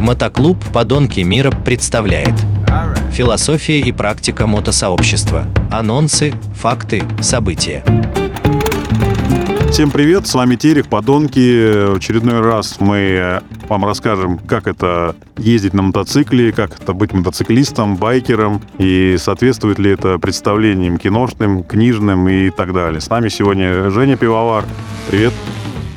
Мотоклуб «Подонки мира» представляет Философия и практика мотосообщества. Анонсы, факты, события. Всем привет, с вами Терех, подонки. В очередной раз мы вам расскажем, как это ездить на мотоцикле, как это быть мотоциклистом, байкером, и соответствует ли это представлениям киношным, книжным и так далее. С нами сегодня Женя Пивовар. Привет.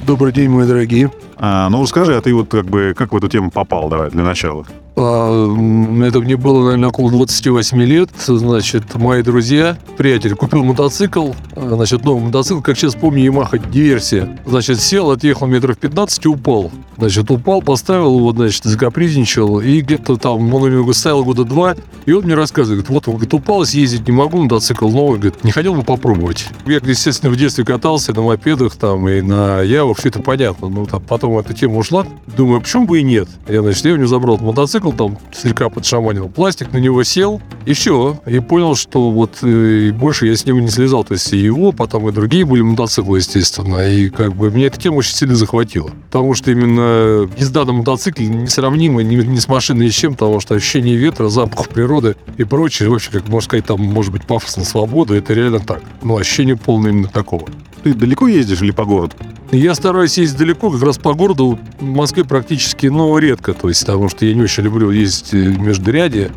Добрый день, мои дорогие. А, ну, скажи, а ты вот как бы как в эту тему попал, давай, для начала? А, это мне было, наверное, около 28 лет. Значит, мои друзья, приятель купил мотоцикл. Значит, новый мотоцикл, как сейчас помню, Yamaha Диверсия. Значит, сел, отъехал метров 15 и упал. Значит, упал, поставил его, значит, закапризничал. И где-то там, он у него стоял года два. И он мне рассказывает, вот, он говорит, упал, съездить не могу, мотоцикл новый. Говорит, не хотел бы попробовать. Я, естественно, в детстве катался на мопедах там и на Явах, все это понятно. Ну, там, потом эта тема ушла. Думаю, почему бы и нет? Я, значит, я у него забрал мотоцикл, мотоцикл, там слегка подшаманил пластик, на него сел, и все. И понял, что вот э, и больше я с него не слезал. То есть и его, потом и другие были мотоциклы, естественно. И как бы меня эта тема очень сильно захватила. Потому что именно езда на мотоцикле несравнима ни, ни с машиной, ни с чем, потому что ощущение ветра, запах природы и прочее, вообще, как можно сказать, там может быть пафосно свобода, это реально так. Но ощущение полное именно такого. Ты далеко ездишь или по городу? Я стараюсь ездить далеко, как раз по городу. В Москве практически, ну, редко, то есть, потому что я не очень люблю ездить э, между ряде.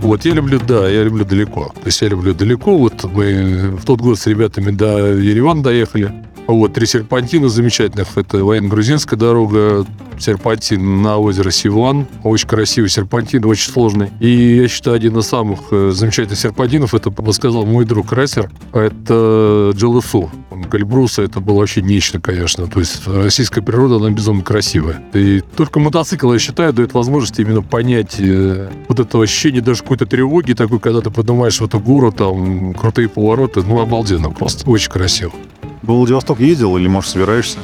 Вот я люблю, да, я люблю далеко. То есть я люблю далеко. Вот мы в тот год с ребятами до Еревана доехали. Вот, три серпантина замечательных. Это военно-грузинская дорога, серпантин на озеро Сиван. Очень красивый серпантин, очень сложный. И я считаю, один из самых э, замечательных серпантинов, это сказал мой друг Райсер, это Джелесу. Гальбруса это было вообще нечто, конечно. То есть российская природа, она безумно красивая. И только мотоцикл, я считаю, дает возможность именно понять э, вот это ощущение даже какой-то тревоги такой, когда ты поднимаешь в эту гору, там, крутые повороты. Ну, обалденно просто. Очень красиво. В Владивосток ездил или, может, собираешься?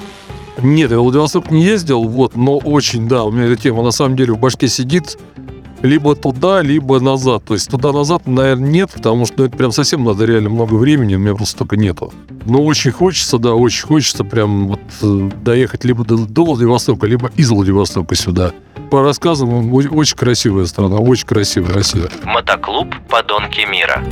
Нет, я в Владивосток не ездил, вот, но очень, да, у меня эта тема на самом деле в башке сидит. Либо туда, либо назад. То есть туда-назад, наверное, нет, потому что ну, это прям совсем надо реально много времени, у меня просто столько нету. Но очень хочется, да, очень хочется прям вот э, доехать либо до, до Владивостока, либо из Владивостока сюда. По рассказам, очень красивая страна, очень красивая Россия. Мотоклуб «Подонки мира».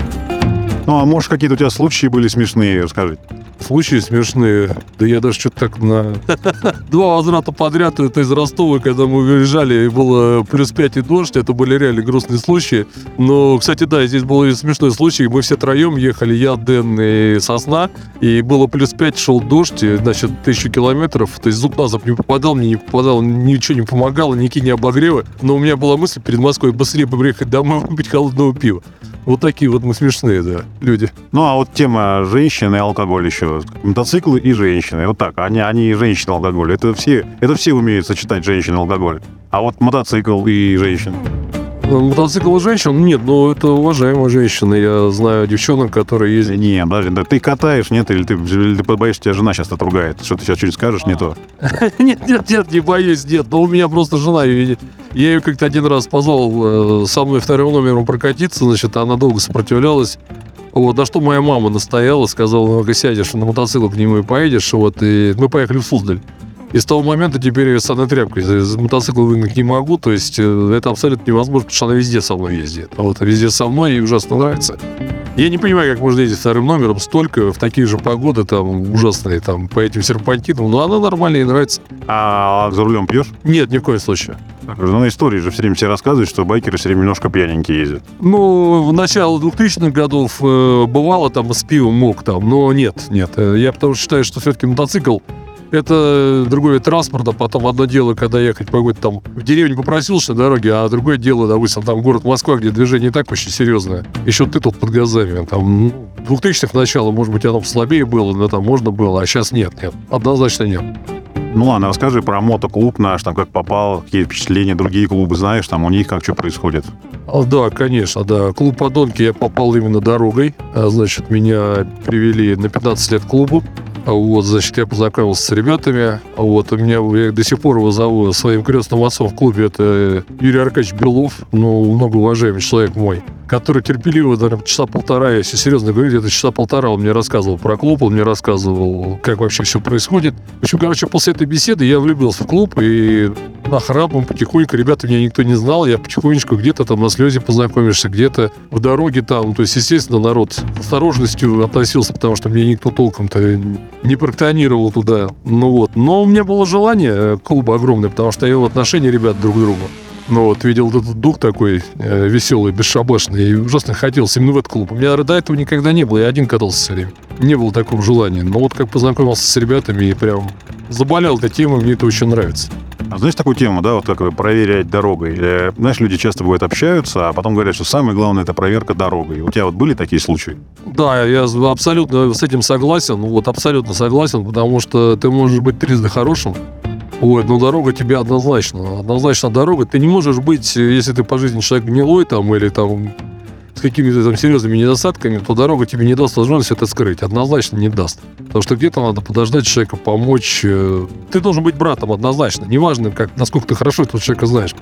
Ну, а может, какие-то у тебя случаи были смешные, расскажи. Случаи смешные. Да я даже что-то так на... Два возврата подряд, это из Ростова, когда мы выезжали, и было плюс 5 и дождь, это были реально грустные случаи. Но, кстати, да, здесь был и смешной случай. Мы все троем ехали, я, Дэн и Сосна, и было плюс 5, шел дождь, значит, тысячу километров, то есть зуб на зуб не попадал, мне не попадал, ничего не помогало, никакие не обогревы. Но у меня была мысль перед Москвой быстрее приехать домой, выпить холодного пива. Вот такие вот мы смешные, да, люди. Ну, а вот тема женщины и алкоголь еще. Мотоциклы и женщины. Вот так. Они, они и женщины, алкоголь. Это все, это все умеют сочетать женщины и алкоголь. А вот мотоцикл и женщин. Мотоцикл и женщин? Нет, ну это уважаемая женщина. Я знаю девчонок, которые ездят. Не, подожди, да ты катаешь, нет? Или ты, или ты боишься, тебя жена сейчас отругает? Что ты сейчас что-нибудь скажешь, не то? Нет, нет, нет, не боюсь, нет. Но у меня просто жена. Я ее как-то один раз позвал э, со мной вторым номером прокатиться, значит, она долго сопротивлялась. Вот, на что моя мама настояла, сказала, ну-ка сядешь на мотоцикл к нему и поедешь. Вот, и мы поехали в Суздаль. И с того момента теперь я с одной тряпкой из мотоцикла выгнать не могу. То есть э, это абсолютно невозможно, потому что она везде со мной ездит. А вот везде со мной ей ужасно нравится. Я не понимаю, как можно ездить вторым номером столько в такие же погоды, там, ужасные, там, по этим серпантинам. Но она нормально, ей нравится. А за рулем пьешь? Нет, ни в коем случае. Ну, на истории же все время все рассказывают, что байкеры все время немножко пьяненькие ездят. Ну, в начале 2000-х годов э, бывало там с пивом мог там, но нет, нет. Э, я потому что считаю, что все-таки мотоцикл это другой вид транспорта. Потом одно дело, когда ехать по какой-то там в деревню попросился на дороге, а другое дело, допустим, там город Москва, где движение и так очень серьезное. Еще ты тут под газами. Там, ну, 2000-х начало, может быть, оно слабее было, но там можно было, а сейчас нет, нет. Однозначно нет. Ну ладно, расскажи про мотоклуб наш, там как попал, какие впечатления, другие клубы знаешь, там у них как что происходит? А, да, конечно, да. Клуб «Подонки» я попал именно дорогой. А, значит, меня привели на 15 лет к клубу. Вот, значит, я познакомился с ребятами. Вот, у меня, я до сих пор его зову своим крестным отцом в клубе, это Юрий Аркадьевич Белов, ну, многоуважаемый человек мой, который терпеливо, наверное, часа полтора, если серьезно говорить, это часа полтора он мне рассказывал про клуб, он мне рассказывал, как вообще все происходит. В общем, короче, после этой беседы я влюбился в клуб, и нахрапом потихоньку. Ребята меня никто не знал. Я потихонечку где-то там на слезе познакомишься, где-то в дороге там. То есть, естественно, народ с осторожностью относился, потому что мне никто толком-то не проктонировал туда. Ну вот. Но у меня было желание э, клуба огромное, потому что я в отношении ребят друг к другу. Ну вот, видел этот дух такой э, веселый, бесшабашный, и ужасно хотелось именно в этот клуб. У меня до этого никогда не было, я один катался все время. Не было такого желания. Но вот как познакомился с ребятами и прям заболел этой темой, мне это очень нравится. А знаешь такую тему, да, вот как проверять дорогой? Э, знаешь, люди часто бывают общаются, а потом говорят, что самое главное это проверка дорогой. У тебя вот были такие случаи? Да, я абсолютно с этим согласен, ну вот абсолютно согласен, потому что ты можешь быть трижды хорошим, вот, но дорога тебе однозначно. Однозначно дорога. Ты не можешь быть, если ты по жизни человек гнилой там или там с какими-то там серьезными недостатками, то дорога тебе не даст возможность это скрыть. Однозначно не даст. Потому что где-то надо подождать человека, помочь. Ты должен быть братом однозначно. Неважно, как, насколько ты хорошо этого человека знаешь.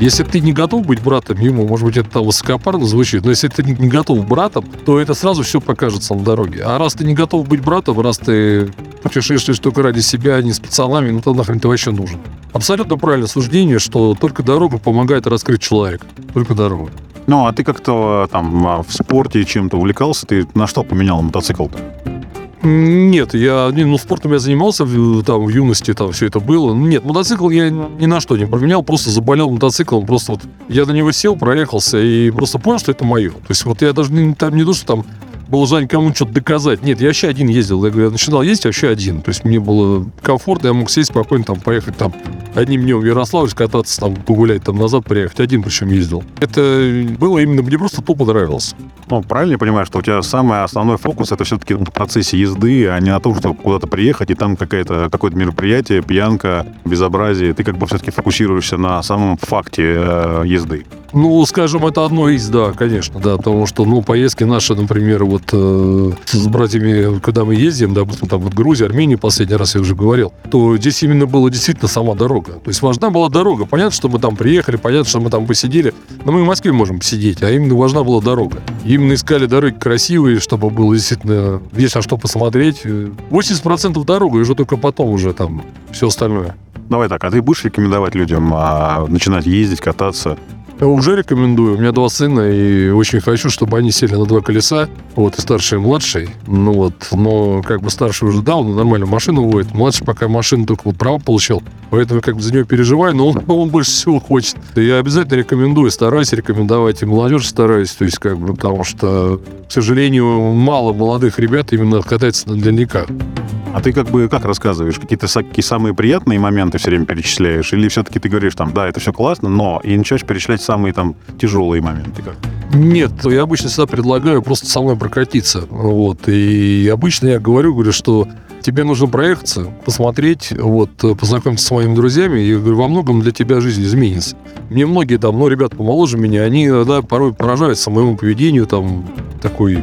Если ты не готов быть братом ему, может быть, это высокопарно звучит, но если ты не готов братом, то это сразу все покажется на дороге. А раз ты не готов быть братом, раз ты путешествуешь только ради себя, а не с пацанами, ну то нахрен ты вообще нужен. Абсолютно правильное суждение, что только дорога помогает раскрыть человека. Только дорога. Ну, а ты как-то там а, в спорте чем-то увлекался? Ты на что поменял мотоцикл-то? Нет, я ну, спортом я занимался там в юности, там все это было. Нет, мотоцикл я ни на что не променял, просто заболел мотоциклом, просто вот я на него сел, проехался и просто понял, что это мое. То есть вот я даже не, там не то, что там было желание кому-то что-то доказать. Нет, я вообще один ездил. Я, я начинал ездить вообще один. То есть мне было комфортно, я мог сесть спокойно там поехать там одним днем в Ярославль, кататься там, погулять там назад, приехать. Один причем ездил. Это было именно, мне просто тупо нравилось. Ну, правильно я понимаю, что у тебя самый основной фокус это все-таки в процессе езды, а не на том, чтобы куда-то приехать, и там какое-то какое мероприятие, пьянка, безобразие. Ты как бы все-таки фокусируешься на самом факте э, езды. Ну, скажем, это одно из, да, конечно, да, потому что, ну, поездки наши, например, вот э, с братьями, когда мы ездим, допустим, там вот Грузия, Армения, последний раз я уже говорил, то здесь именно была действительно сама дорога. То есть важна была дорога. Понятно, что мы там приехали, понятно, что мы там посидели, но мы в Москве можем посидеть, а именно важна была дорога. Именно искали дороги красивые, чтобы было действительно есть на что посмотреть. 80% дорога, и уже только потом уже там все остальное. Давай так, а ты будешь рекомендовать людям а, начинать ездить, кататься? Уже рекомендую. У меня два сына, и очень хочу, чтобы они сели на два колеса. Вот, и старший, и младший. Ну вот, но как бы старший уже, да, он нормально машину водит. Младший пока машину только вот право получил. Поэтому как бы за него переживаю, но он, он больше всего хочет. И я обязательно рекомендую, стараюсь рекомендовать и молодежь стараюсь. То есть как бы, потому что, к сожалению, мало молодых ребят именно катается на дальниках. А ты как бы как рассказываешь? Какие-то такие самые приятные моменты все время перечисляешь? Или все-таки ты говоришь там, да, это все классно, но и начинаешь перечислять самые там тяжелые моменты? Как? Нет, я обычно всегда предлагаю просто со мной прокатиться. Вот. И обычно я говорю, говорю, что тебе нужно проехаться, посмотреть, вот, познакомиться с моими друзьями, и говорю, во многом для тебя жизнь изменится. Мне многие там, ну, ребята помоложе меня, они, да, порой поражаются моему поведению, там, такой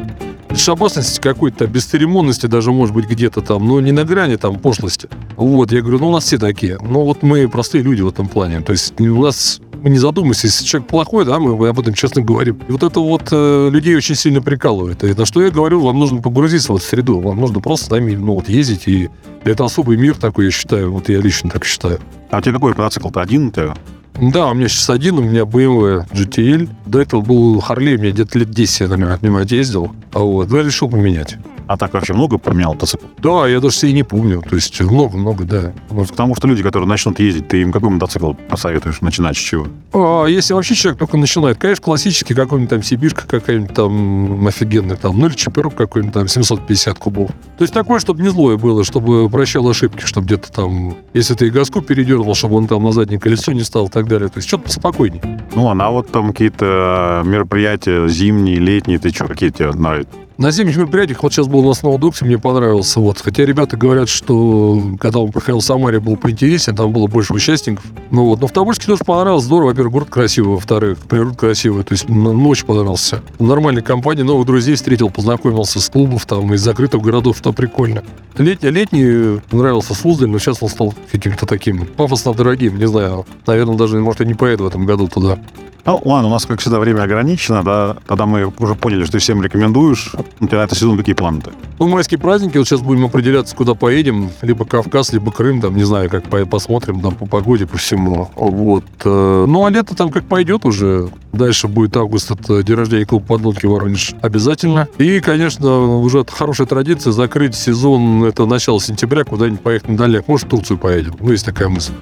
бесшабасности какой-то, бесцеремонности даже, может быть, где-то там, но не на грани там пошлости. Вот, я говорю, ну, у нас все такие. Ну, вот мы простые люди в этом плане. То есть у нас мы не задумываемся, если человек плохой, да, мы об этом честно говорим. И вот это вот э, людей очень сильно прикалывает. И на что я говорю, вам нужно погрузиться в эту среду, вам нужно просто нами, ну, вот ездить, и это особый мир такой, я считаю, вот я лично так считаю. А у тебя какой мотоцикл-то один у тебя? Да, у меня сейчас один, у меня BMW GTL. До этого был Harley, мне где-то лет 10 я на нем, понимаете, ездил. А вот, я решил поменять. А так вообще много поменял мотоцикл? Да, я даже себе не помню. То есть много-много, да. Вот потому что люди, которые начнут ездить, ты им какой мотоцикл посоветуешь начинать с чего? А, если вообще человек только начинает, конечно, классический какой-нибудь там Сибирка какая-нибудь там офигенная, там, ну или Чиперок какой-нибудь там 750 кубов. То есть такое, чтобы не злое было, чтобы прощал ошибки, чтобы где-то там, если ты и газку передернул, чтобы он там на заднее колесо не стал и так далее. То есть что-то спокойнее. Ну, а на вот там какие-то мероприятия зимние, летние, ты что, какие тебе нравятся? На зимних мероприятиях, вот сейчас был у нас на Удоксе, мне понравился. Вот. Хотя ребята говорят, что когда он проходил в Самаре, был поинтереснее, там было больше участников. Ну вот. Но в Тобольске тоже понравилось. Здорово. Во-первых, город красивый, во-вторых, природа красивая. То есть ну, очень понравился. Нормальной компании, новых друзей встретил, познакомился с клубов там, из закрытых городов. Там прикольно. Летний, летний нравился Суздаль, но сейчас он стал каким-то таким пафосно дорогим. Не знаю. Наверное, даже, может, я не поеду в этом году туда. Ну, ладно, у нас, как всегда, время ограничено, да, тогда мы уже поняли, что ты всем рекомендуешь У тебя это сезон какие планы-то? Ну, майские праздники, вот сейчас будем определяться, куда поедем. Либо Кавказ, либо Крым, там, не знаю, как по- посмотрим, там, по погоде, по всему. Вот. э, Ну, а лето там как пойдет уже. Дальше будет август, это день рождения клуба поднотки Воронеж обязательно. И, конечно, уже это хорошая традиция закрыть сезон, это начало сентября, куда-нибудь поехать на дальняк. Может, в Турцию поедем. Ну, есть такая мысль.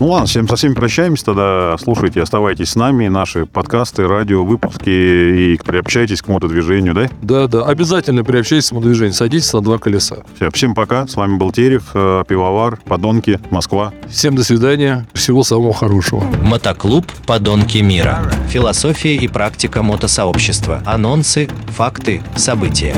Ну ладно, всем, со всеми прощаемся тогда. Слушайте, оставайтесь с нами, наши подкасты, радио, выпуски и приобщайтесь к мотодвижению, да? Да, да, обязательно приобщайтесь к движению, садитесь на два колеса. Все, всем пока. С вами был Терех, э, Пивовар, Подонки, Москва. Всем до свидания, всего самого хорошего. Мотоклуб «Подонки мира». Философия и практика мотосообщества. Анонсы, факты, события.